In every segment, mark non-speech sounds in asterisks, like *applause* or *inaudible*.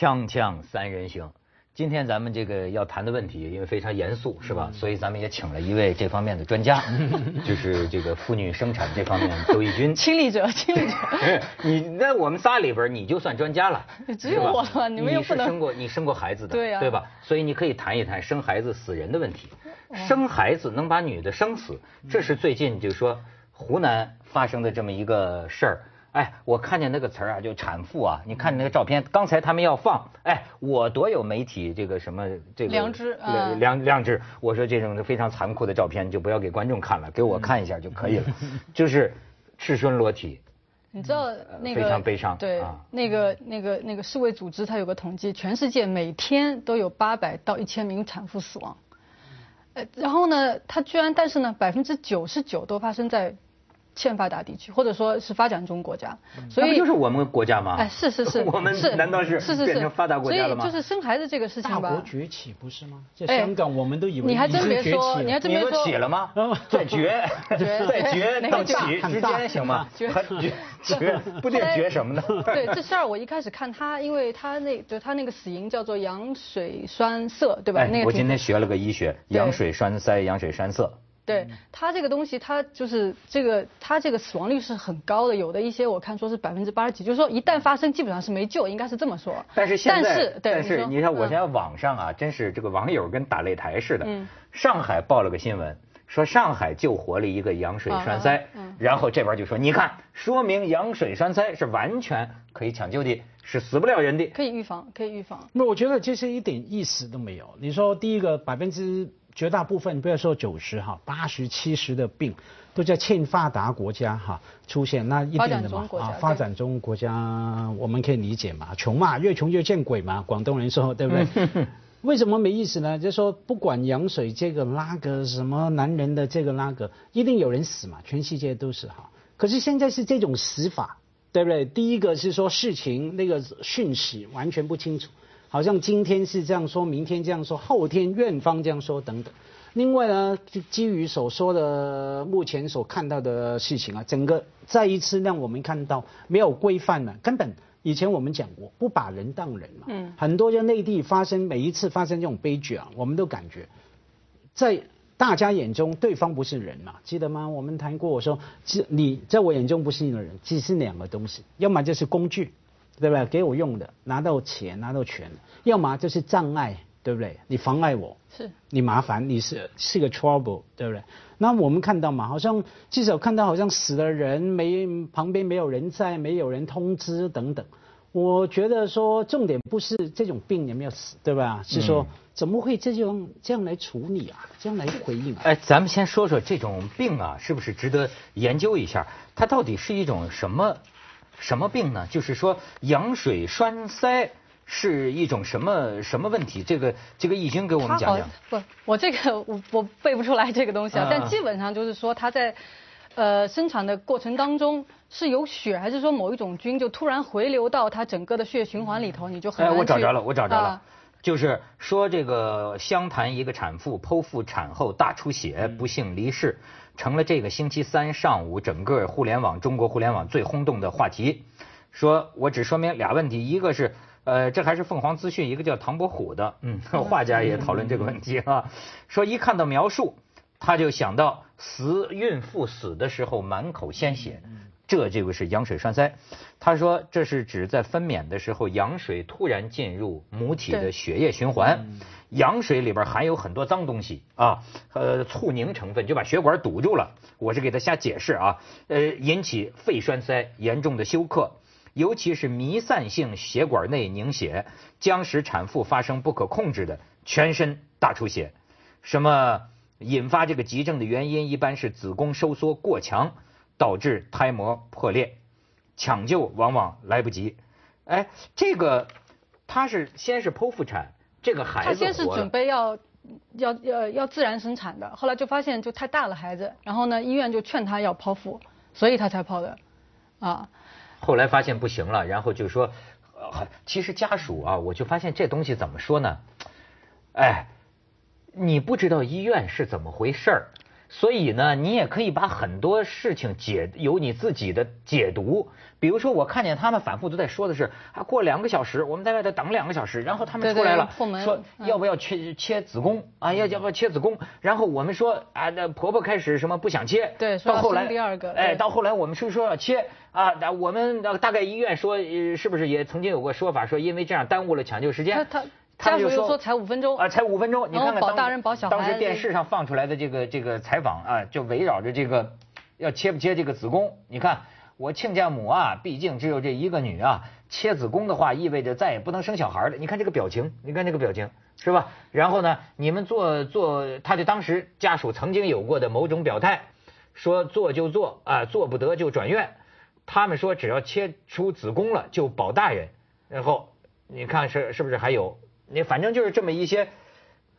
锵锵三人行，今天咱们这个要谈的问题，因为非常严肃，是吧？所以咱们也请了一位这方面的专家，*laughs* 就是这个妇女生产这方面周轶君。亲历者，*laughs* 亲历者。你那我们仨里边，你就算专家了，只有我了，你们又不能。你是生过，你生过孩子的，对呀，对吧？所以你可以谈一谈生孩子死人的问题。生孩子能把女的生死，这是最近就是说湖南发生的这么一个事儿。哎，我看见那个词儿啊，就产妇啊，你看那个照片，刚才他们要放，哎，我多有媒体这个什么这个良知啊，良良知，我说这种非常残酷的照片就不要给观众看了，给我看一下就可以了，*laughs* 就是赤身裸体。你知道那个非常悲伤，对，那个那个那个世卫组织它有个统计，全世界每天都有八百到一千名产妇死亡，呃，然后呢，它居然但是呢，百分之九十九都发生在。欠发达地区，或者说是发展中国家，所以就是我们国家吗？哎，是是是，*laughs* 我们难道是是是变成发达国家了吗？所以就是生孩子这个事情吧。大国崛起不是吗？在香港我们都以为你还真别说，你还真别说起了吗？*laughs* 在崛，*laughs* 在崛到起之间行吗？崛崛不定崛什么呢？对这事儿，我一开始看他，因为他那就他那个死因叫做羊水栓塞，对吧？那个我今天学了个医学，羊水栓塞、羊水栓塞。对它这个东西，它就是这个，它这个死亡率是很高的，有的一些我看说是百分之八十几，就是说一旦发生，基本上是没救，应该是这么说。但是现在，但是你看，我现在网上啊，真是这个网友跟打擂台似的。嗯。上海报了个新闻，说上海救活了一个羊水栓塞，然后这边就说，你看，说明羊水栓塞是完全可以抢救的，是死不了人的，可以预防，可以预防。那我觉得这是一点意思都没有。你说第一个百分之。绝大部分不要说九十哈，八十七十的病都在欠发达国家哈出现，那一定的嘛啊，发展中国家我们可以理解嘛，穷嘛，越穷越见鬼嘛，广东人说对不对？*laughs* 为什么没意思呢？就说不管羊水这个那个什么男人的这个那个，一定有人死嘛，全世界都是哈。可是现在是这种死法，对不对？第一个是说事情那个讯息完全不清楚。好像今天是这样说，明天这样说，后天院方这样说等等。另外呢，基于所说的目前所看到的事情啊，整个再一次让我们看到没有规范了。根本以前我们讲过，不把人当人嘛。嗯。很多在内地发生每一次发生这种悲剧啊，我们都感觉在大家眼中对方不是人嘛，记得吗？我们谈过，我说，你在我眼中不是一个人，只是两个东西，要么就是工具。对不对？给我用的，拿到钱，拿到权，要么就是障碍，对不对？你妨碍我，是，你麻烦，你是是个 trouble，对不对？那我们看到嘛，好像至少看到好像死了人没旁边没有人在，没有人通知等等。我觉得说重点不是这种病有没有死，对吧？是说怎么会这种这样来处理啊？这样来回应？哎，咱们先说说这种病啊，是不是值得研究一下？它到底是一种什么？什么病呢？就是说羊水栓塞是一种什么什么问题？这个这个易经给我们讲讲。不，我这个我我背不出来这个东西啊。但基本上就是说，它在呃生产的过程当中是有血，还是说某一种菌就突然回流到它整个的血液循环里头，你就很难哎，我找着了，我找着了，就是说这个湘潭一个产妇剖腹产后大出血，不幸离世。成了这个星期三上午整个互联网中国互联网最轰动的话题。说我只说明俩问题，一个是呃这还是凤凰资讯一个叫唐伯虎的嗯 *laughs* 画家也讨论这个问题啊。说一看到描述，他就想到死孕妇死的时候满口鲜血，这这个是羊水栓塞。他说这是指在分娩的时候羊水突然进入母体的血液循环。羊水里边含有很多脏东西啊，呃，促凝成分就把血管堵住了。我是给他瞎解释啊，呃，引起肺栓塞严重的休克，尤其是弥散性血管内凝血，将使产妇发生不可控制的全身大出血。什么引发这个急症的原因，一般是子宫收缩过强，导致胎膜破裂，抢救往往来不及。哎，这个他是先是剖腹产。这个孩子，他先是准备要要要要自然生产的，后来就发现就太大了孩子，然后呢医院就劝他要剖腹，所以他才剖的，啊。后来发现不行了，然后就说，其实家属啊，我就发现这东西怎么说呢？哎，你不知道医院是怎么回事儿，所以呢，你也可以把很多事情解有你自己的解读。比如说，我看见他们反复都在说的是，啊，过两个小时，我们在外头等两个小时，然后他们出来了，说要不要切切子宫啊？要要不要切子宫？然后我们说啊，那婆婆开始什么不想切，对，到后来第二个，哎，到后来我们是说要切啊，那我们大概医院说是不是也曾经有过说法，说因为这样耽误了抢救时间。他他家属又说才五分钟啊，才五分钟，你看看保大人保小孩。当时电视上放出来的这个这个采访啊，就围绕着这个要切不切这个子宫，你看。我亲家母啊，毕竟只有这一个女啊，切子宫的话意味着再也不能生小孩了。你看这个表情，你看这个表情，是吧？然后呢，你们做做，他就当时家属曾经有过的某种表态，说做就做啊，做不得就转院。他们说只要切出子宫了就保大人。然后你看是是不是还有？你反正就是这么一些，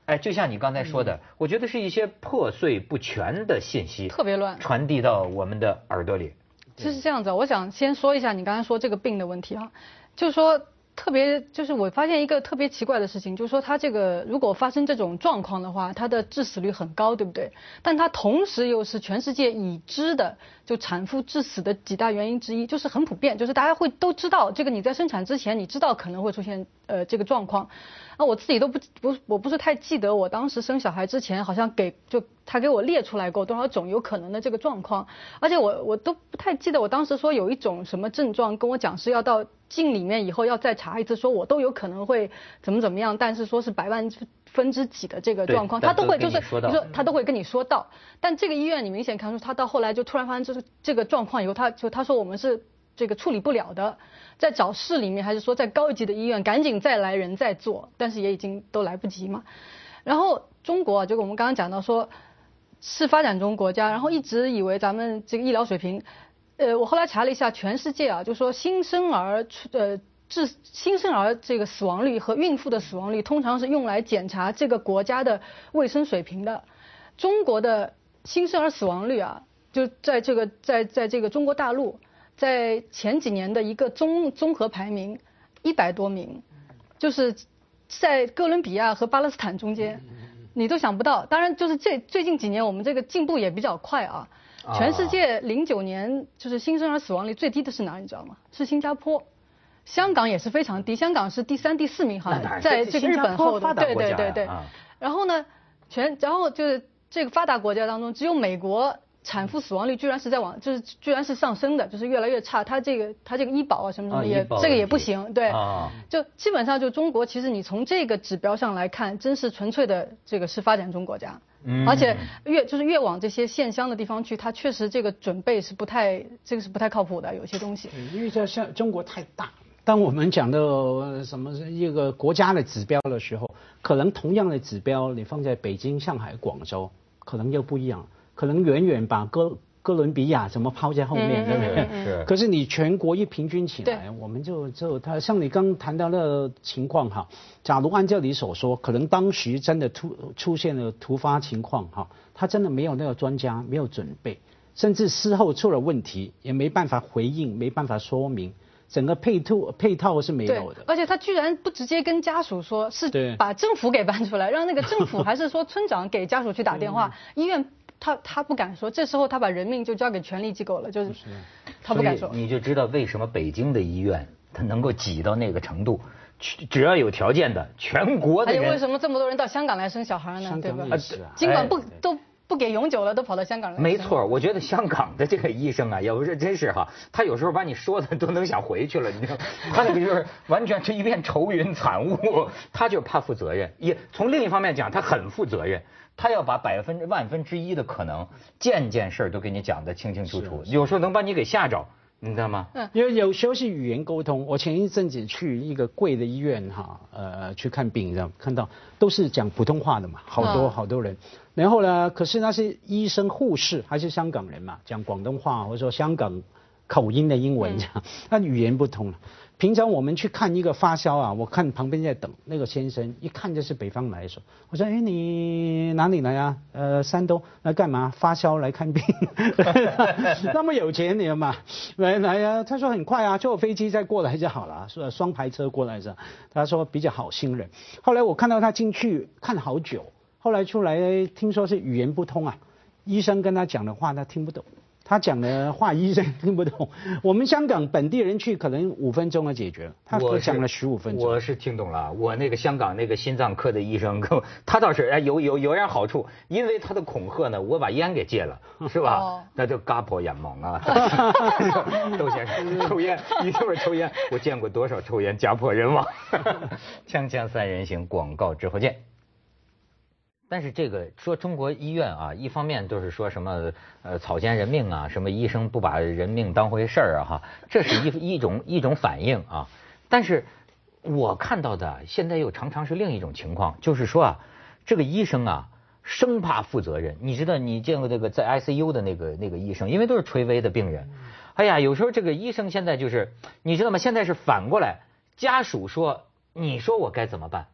哎，就像你刚才说的，我觉得是一些破碎不全的信息，特别乱，传递到我们的耳朵里。就是这样子，我想先说一下你刚才说这个病的问题啊，就是说特别就是我发现一个特别奇怪的事情，就是说它这个如果发生这种状况的话，它的致死率很高，对不对？但它同时又是全世界已知的就产妇致死的几大原因之一，就是很普遍，就是大家会都知道这个你在生产之前你知道可能会出现呃这个状况。那我自己都不不我不是太记得我当时生小孩之前好像给就他给我列出来过多少种有可能的这个状况，而且我我都不太记得我当时说有一种什么症状跟我讲是要到镜里面以后要再查一次，说我都有可能会怎么怎么样，但是说是百万分之几的这个状况，他都会就是你说他都会跟你说到，但这个医院你明显看出他到后来就突然发现就是这个状况以后，他就他说我们是这个处理不了的。在找市里面，还是说在高级的医院，赶紧再来人再做，但是也已经都来不及嘛。然后中国啊，就我们刚刚讲到说，是发展中国家，然后一直以为咱们这个医疗水平，呃，我后来查了一下，全世界啊，就说新生儿呃致新生儿这个死亡率和孕妇的死亡率，通常是用来检查这个国家的卫生水平的。中国的新生儿死亡率啊，就在这个在在这个中国大陆。在前几年的一个综综合排名，一百多名，就是在哥伦比亚和巴勒斯坦中间，*laughs* 你都想不到。当然，就是这最近几年我们这个进步也比较快啊。全世界零九年就是新生儿死亡率最低的是哪？你知道吗？是新加坡。香港也是非常低，香港是第三、第四名，好像在这个日本后的。对对对对。然后呢，全然后就是这个发达国家当中，只有美国。产妇死亡率居然是在往，就是居然是上升的，就是越来越差。它这个它这个医保啊什么什么也这个也不行，对，就基本上就中国其实你从这个指标上来看，真是纯粹的这个是发展中国家，嗯而且越就是越往这些县乡的地方去，它确实这个准备是不太这个是不太靠谱的，有些东西。因为这像中国太大，当我们讲到什么一个国家的指标的时候，可能同样的指标你放在北京、上海、广州，可能又不一样。可能远远把哥哥伦比亚什么抛在后面，对不对？是。可是你全国一平均起来，我们就就他像你刚谈到的情况哈，假如按照你所说，可能当时真的突出现了突发情况哈，他真的没有那个专家没有准备，甚至事后出了问题也没办法回应，没办法说明，整个配套配套是没有的。而且他居然不直接跟家属说，是把政府给搬出来，让那个政府还是说村长给家属去打电话，*laughs* 医院。他他不敢说，这时候他把人命就交给权力机构了，就是他不敢说。你就知道为什么北京的医院他能够挤到那个程度，只要有条件的，全国的人。还有为什么这么多人到香港来生小孩呢？对吧？尽管不都不给永久了，都跑到香港来。没错，我觉得香港的这个医生啊，*laughs* 也不是真是哈，他有时候把你说的都能想回去了，你知道，他那个就是完全是一片愁云惨雾，他就怕负责任。也从另一方面讲，他很负责任。他要把百分之万分之一的可能，件件事儿都给你讲得清清楚楚，有时候能把你给吓着，你知道吗？嗯，因为有时候是语言沟通。我前一阵子去一个贵的医院哈，呃，去看病，然后看到都是讲普通话的嘛，好多好多人。然后呢，可是那些医生护士还是香港人嘛，讲广东话或者说香港口音的英文这样，那语言不通了。平常我们去看一个发烧啊，我看旁边在等那个先生，一看就是北方来的。我说：“哎，你哪里来啊？呃，山东来干嘛？发烧来看病？*laughs* *laughs* 那么有钱你嘛？来来呀！”他说：“很快啊，坐飞机再过来就好了，是双排车过来是。”他说比较好心人。后来我看到他进去看好久，后来出来听说是语言不通啊。医生跟他讲的话他听不懂。他讲的话医生听不懂，*laughs* 我们香港本地人去可能五分钟就解决了，他讲了十五分钟。我是听懂了，我那个香港那个心脏科的医生，*laughs* 他倒是哎有有有点好处，因为他的恐吓呢，我把烟给戒了，*laughs* 是吧？那就嘎破眼盲啊！窦先生抽烟，你是不是抽烟，我见过多少抽烟家破人亡。锵锵三人行，广告之后见。但是这个说中国医院啊，一方面都是说什么呃草菅人命啊，什么医生不把人命当回事儿啊哈，这是一一种一种反应啊。但是我看到的现在又常常是另一种情况，就是说啊，这个医生啊生怕负责任。你知道你见过那个在 ICU 的那个那个医生，因为都是垂危的病人。哎呀，有时候这个医生现在就是你知道吗？现在是反过来，家属说，你说我该怎么办？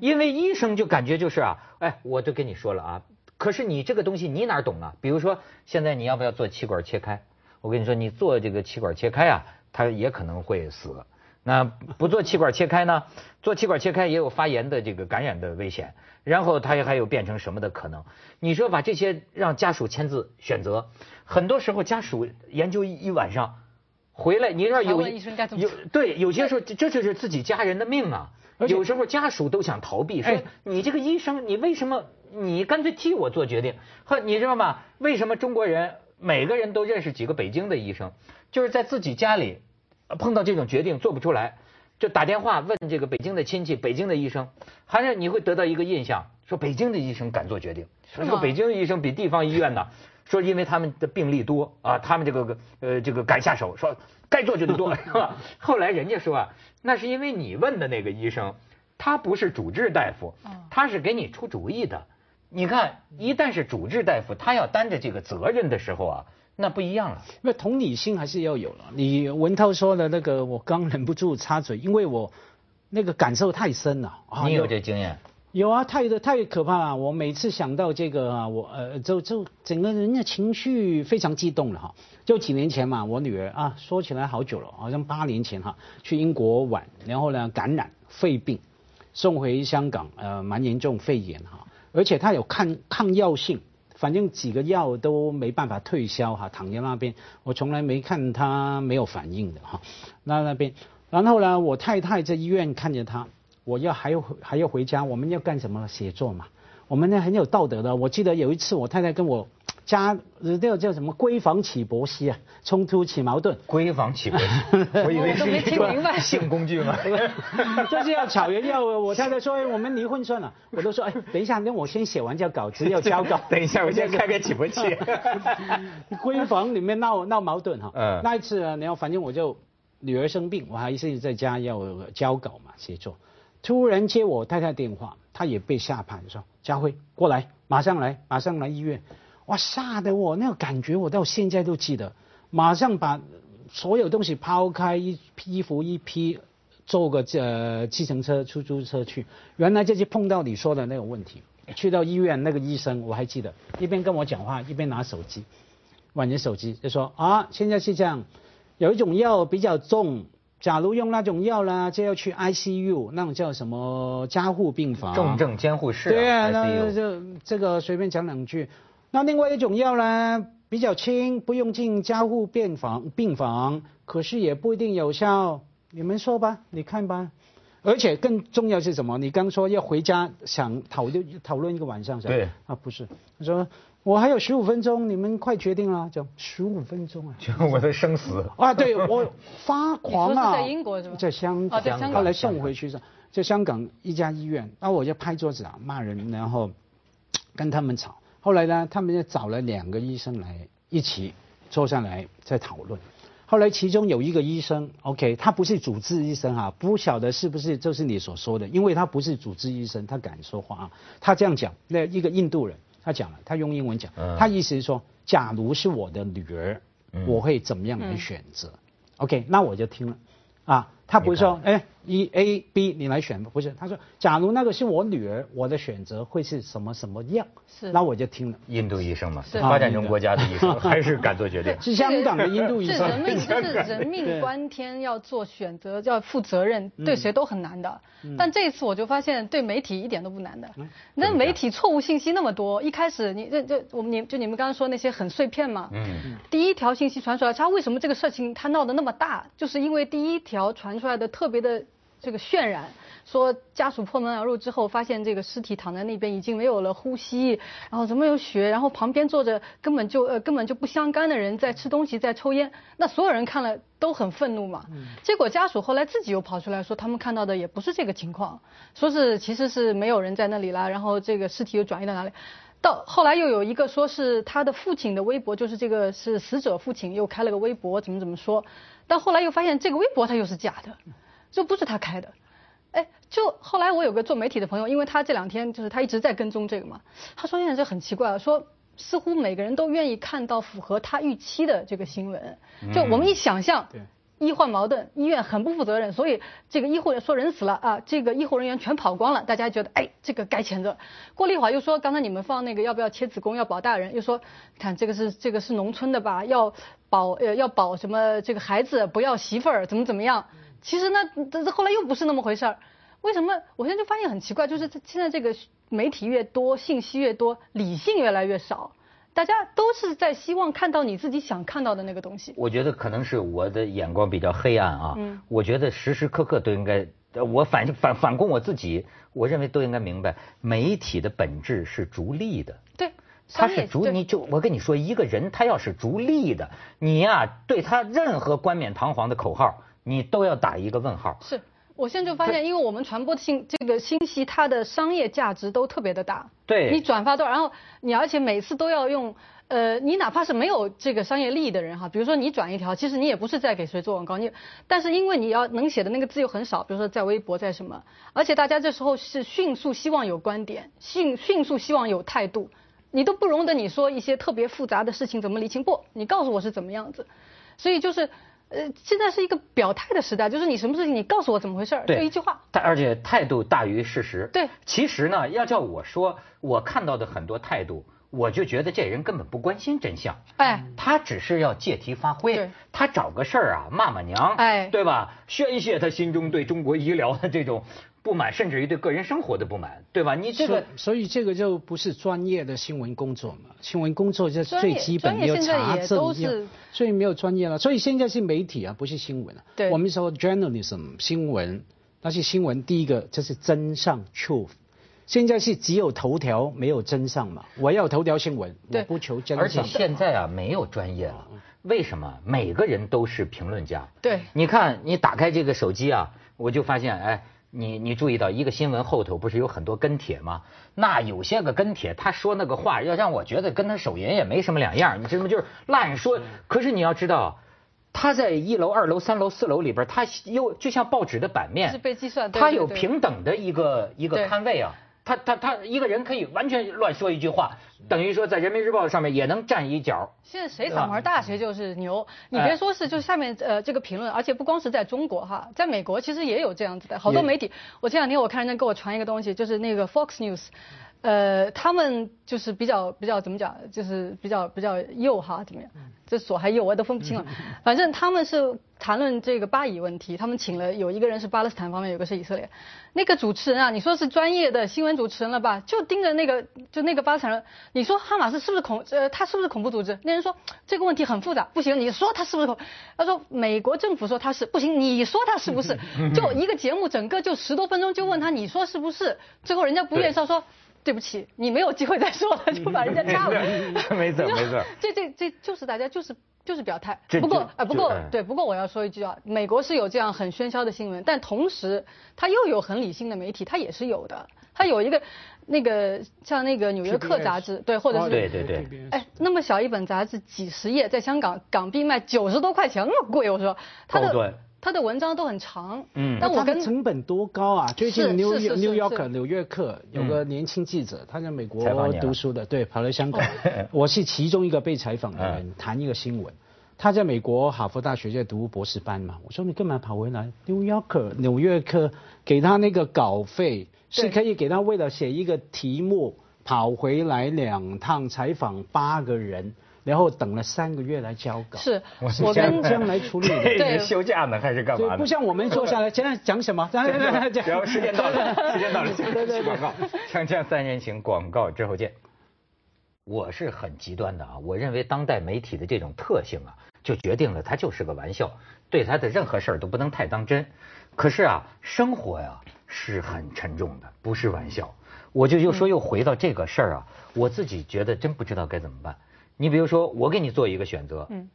因为医生就感觉就是啊，哎，我都跟你说了啊，可是你这个东西你哪懂啊？比如说现在你要不要做气管切开？我跟你说，你做这个气管切开啊，他也可能会死。那不做气管切开呢？做气管切开也有发炎的这个感染的危险，然后他也还有变成什么的可能。你说把这些让家属签字选择，很多时候家属研究一晚上回来，你说有有对，有些时候这就是自己家人的命啊。有时候家属都想逃避，说你这个医生，你为什么你干脆替我做决定？呵，你知道吗？为什么中国人每个人都认识几个北京的医生？就是在自己家里碰到这种决定做不出来，就打电话问这个北京的亲戚、北京的医生，还是你会得到一个印象，说北京的医生敢做决定，说北京的医生比地方医院呢，说因为他们的病例多啊，他们这个呃这个敢下手，说该做就得做，*laughs* 是吧？后来人家说啊。那是因为你问的那个医生，他不是主治大夫，他是给你出主意的。你看，一旦是主治大夫，他要担着这个责任的时候啊，那不一样了。那同理心还是要有了。你文涛说的那个，我刚忍不住插嘴，因为我那个感受太深了。你有这经验？有啊，太的太可怕了。我每次想到这个啊，我呃，就就整个人的情绪非常激动了哈。就几年前嘛，我女儿啊，说起来好久了，好像八年前哈，去英国玩，然后呢感染肺病，送回香港，呃，蛮严重肺炎哈，而且她有抗抗药性，反正几个药都没办法退烧哈，躺在那边，我从来没看她没有反应的哈。那那边，然后呢，我太太在医院看着她。我要还要还要回家，我们要干什么？写作嘛。我们呢很有道德的。我记得有一次，我太太跟我家那个叫什么闺房起搏戏啊，冲突起矛盾。闺房起搏戏，*laughs* 我以为是一个性工具嘛。*laughs* 就是要吵人，要我太太说我们离婚算了。我都说哎，等一下，那我先写完这稿子要交稿。*laughs* 等一下，我先开个起搏器。闺房里面闹闹矛盾哈。嗯。那一次呢，然后反正我就女儿生病，我还是在家要交稿嘛，写作。突然接我太太电话，她也被吓怕，说：“佳辉，过来，马上来，马上来医院。”哇，吓得我那个感觉，我到现在都记得。马上把所有东西抛开，一衣服一批，坐个呃计程车、出租车去。原来就是碰到你说的那个问题。去到医院，那个医生我还记得，一边跟我讲话，一边拿手机，玩着手机，就说：“啊，现在是这样，有一种药比较重。”假如用那种药呢，就要去 ICU，那种叫什么加护病房？重症监护室。对啊，那就这个随便讲两句。那另外一种药呢，比较轻，不用进加护病房，病房，可是也不一定有效。你们说吧，你看吧。而且更重要是什么？你刚说要回家想讨论讨论一个晚上是吧？对。啊，不是，他说。我还有十五分钟，你们快决定了，就十五分钟啊！*laughs* 就我的生死啊！对我发狂啊！在英国是吗？在香港，后来送回去是，在香港一家医院，然后我就拍桌子啊，骂人，然后跟他们吵。后来呢，他们就找了两个医生来一起坐下来再讨论。后来其中有一个医生，OK，他不是主治医生哈，不晓得是不是就是你所说的，因为他不是主治医生，他敢说话啊。他这样讲，那一个印度人。他讲了，他用英文讲，他意思是说，假如是我的女儿，我会怎么样来选择？OK，那我就听了，啊，他不是说，哎，一 A B 你来选不是？他说，假如那个是我女儿，我的选择会是什么什么样？是，那我就听了。印度医生嘛，发展中国家的医生 *laughs* 还是敢做决定。是香港的印度医生。是人命，就是人命关天，要做选择，要负责任，对谁都很难的。但这一次我就发现，对媒体一点都不难的。那媒体错误信息那么多，一开始你这这我们你就你们刚刚说那些很碎片嘛。嗯。第一条信息传出来，他为什么这个事情他闹得那么大？就是因为第一条传出来的特别的。这个渲染说家属破门而入之后，发现这个尸体躺在那边已经没有了呼吸，然后怎么有血，然后旁边坐着根本就呃根本就不相干的人在吃东西在抽烟，那所有人看了都很愤怒嘛。结果家属后来自己又跑出来说，他们看到的也不是这个情况，说是其实是没有人在那里啦，然后这个尸体又转移到哪里？到后来又有一个说是他的父亲的微博，就是这个是死者父亲又开了个微博，怎么怎么说？但后来又发现这个微博它又是假的。就不是他开的，哎，就后来我有个做媒体的朋友，因为他这两天就是他一直在跟踪这个嘛，他说现在这很奇怪，说似乎每个人都愿意看到符合他预期的这个新闻，就我们一想象，对医患矛盾，医院很不负责任，所以这个医护说人死了啊，这个医护人员全跑光了，大家觉得哎这个该谴责。过了一会儿又说刚才你们放那个要不要切子宫要保大人，又说看这个是这个是农村的吧，要保呃要保什么这个孩子不要媳妇儿怎么怎么样。其实那这这后来又不是那么回事儿，为什么？我现在就发现很奇怪，就是现在这个媒体越多，信息越多，理性越来越少，大家都是在希望看到你自己想看到的那个东西。我觉得可能是我的眼光比较黑暗啊，我觉得时时刻刻都应该，我反反反攻我自己，我认为都应该明白，媒体的本质是逐利的。对，他是逐，你就我跟你说，一个人他要是逐利的，你呀对他任何冠冕堂皇的口号。你都要打一个问号。是，我现在就发现，因为我们传播信这个信息，它的商业价值都特别的大。对。你转发多少，然后你而且每次都要用，呃，你哪怕是没有这个商业利益的人哈，比如说你转一条，其实你也不是在给谁做广告，你，但是因为你要能写的那个字又很少，比如说在微博在什么，而且大家这时候是迅速希望有观点，迅迅速希望有态度，你都不容得你说一些特别复杂的事情怎么理清，不，你告诉我是怎么样子，所以就是。呃，现在是一个表态的时代，就是你什么事情你告诉我怎么回事，就一句话。但而且态度大于事实。对。其实呢，要叫我说，我看到的很多态度，我就觉得这人根本不关心真相。哎。他只是要借题发挥，他找个事儿啊骂骂娘，哎，对吧？宣泄他心中对中国医疗的这种。不满，甚至于对个人生活的不满，对吧？你这个，所以这个就不是专业的新闻工作嘛？新闻工作就是最基本要查证，所以没有专业了。所以现在是媒体啊，不是新闻啊。对，我们说 journalism 新闻，那是新闻。第一个就是真相 truth，现在是只有头条没有真相嘛？我要头条新闻，我不求真相。而且现在啊，没有专业了。为什么？每个人都是评论家。对，你看，你打开这个手机啊，我就发现，哎。你你注意到一个新闻后头不是有很多跟帖吗？那有些个跟帖，他说那个话要让我觉得跟他手淫也没什么两样，你知道吗？就是乱说。可是你要知道，他在一楼、二楼、三楼、四楼里边，他又就像报纸的版面，是被计算，他有平等的一个一个摊位啊。他他他一个人可以完全乱说一句话，等于说在人民日报上面也能站一角。现在谁嗓门大谁就是牛，你别说是就下面呃这个评论，而且不光是在中国哈，在美国其实也有这样子的，好多媒体。我这两天我看人家给我传一个东西，就是那个 Fox News。呃，他们就是比较比较怎么讲，就是比较比较右哈，怎么样？这左还右我都分不清了。*laughs* 反正他们是谈论这个巴以问题，他们请了有一个人是巴勒斯坦方面，有个是以色列。那个主持人啊，你说是专业的新闻主持人了吧？就盯着那个就那个巴勒斯坦人，你说哈马斯是不是恐呃他是不是恐怖组织？那人说这个问题很复杂，不行，你说他是不是恐？他说美国政府说他是不行，你说他是不是？就一个节目整个就十多分钟就问他你说是不是？最后人家不愿意说说。对不起，你没有机会再说了，就把人家掐了。*laughs* 没错没错，这这这就是大家就是就是表态。不过啊不过对不过我要说一句啊，美国是有这样很喧嚣的新闻，但同时它又有很理性的媒体，它也是有的。它有一个那个像那个《纽约客》杂志，对，或者是对对对。哎，那么小一本杂志，几十页，在香港港币卖九十多块钱，那么贵，我说它的。他的文章都很长，嗯，但我跟成本多高啊？最近《New New York》纽约客有个年轻记者，他在美国读书的，对，跑来香港，*laughs* 我是其中一个被采访的人，谈一个新闻。他在美国哈佛大学在读博士班嘛，我说你干嘛跑回来？？New Yorker 纽约客给他那个稿费是可以给他为了写一个题目跑回来两趟采访八个人，然后等了三个月来交稿。是，我跟将来处理。*laughs* 对，休假呢还是干嘛？不像我们坐下来，现在讲什么？然后 *laughs* 时间到了，时间到了，去广告。锵锵三人行，广告之后见。我是很极端的啊，我认为当代媒体的这种特性啊。就决定了，它就是个玩笑，对它的任何事儿都不能太当真。可是啊，生活呀是很沉重的，不是玩笑。我就又说又回到这个事儿啊，我自己觉得真不知道该怎么办。你比如说，我给你做一个选择，嗯，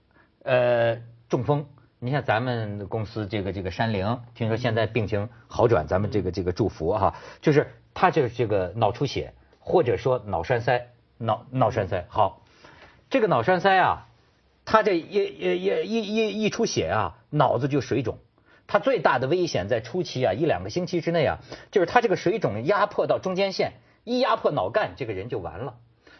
呃，中风，你像咱们公司这个这个山灵，听说现在病情好转，咱们这个这个祝福哈，就是他就是这个脑出血，或者说脑栓塞，脑脑栓塞。好，这个脑栓塞啊。他这一一一一一一出血啊，脑子就水肿。他最大的危险在初期啊，一两个星期之内啊，就是他这个水肿压迫到中间线，一压迫脑干，这个人就完了。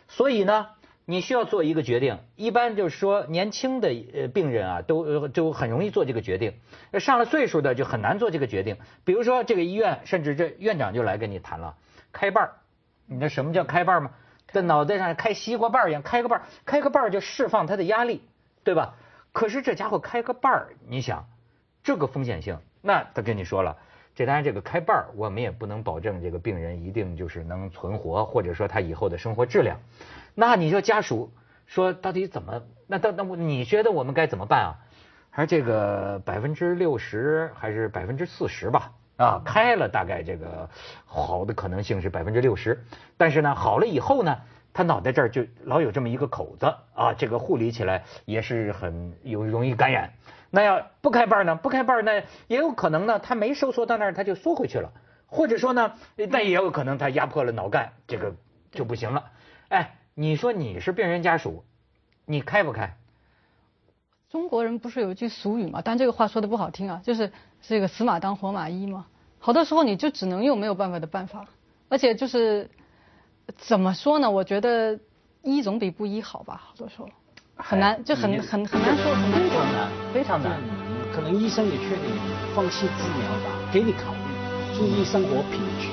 所以呢，你需要做一个决定。一般就是说，年轻的呃病人啊，都就很容易做这个决定。上了岁数的就很难做这个决定。比如说这个医院，甚至这院长就来跟你谈了，开瓣儿。你知道什么叫开瓣儿吗？在脑袋上开西瓜瓣儿一样，开个瓣儿，开个瓣儿就释放他的压力。对吧？可是这家伙开个瓣儿，你想，这个风险性，那他跟你说了，这当然这个开瓣儿，我们也不能保证这个病人一定就是能存活，或者说他以后的生活质量。那你说家属说到底怎么？那那那你觉得我们该怎么办啊？还是这个百分之六十还是百分之四十吧？啊，开了大概这个好的可能性是百分之六十，但是呢，好了以后呢？他脑袋这儿就老有这么一个口子啊，这个护理起来也是很有容易感染。那要不开瓣呢？不开瓣呢，也有可能呢，他没收缩到那儿，他就缩回去了。或者说呢，那也有可能他压迫了脑干，这个就不行了。哎，你说你是病人家属，你开不开？中国人不是有一句俗语嘛？但这个话说的不好听啊，就是这个死马当活马医嘛。好多时候你就只能用没有办法的办法，而且就是。怎么说呢？我觉得医总比不医好吧，好多时候很难，就很很很难说，很非常难，非常难。可能医生也劝你放弃治疗吧，给你考虑，注意生活品质。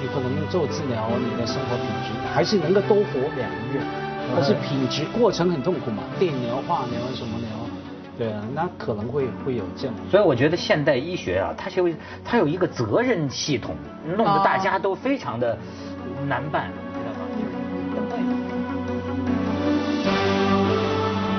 你可能做治疗，你的生活品质还是能够多活两个月，但是品质过程很痛苦嘛，电疗、化疗什么疗，对啊，那可能会会有这样。所以我觉得现代医学啊，它就它有一个责任系统，弄得大家都非常的难办。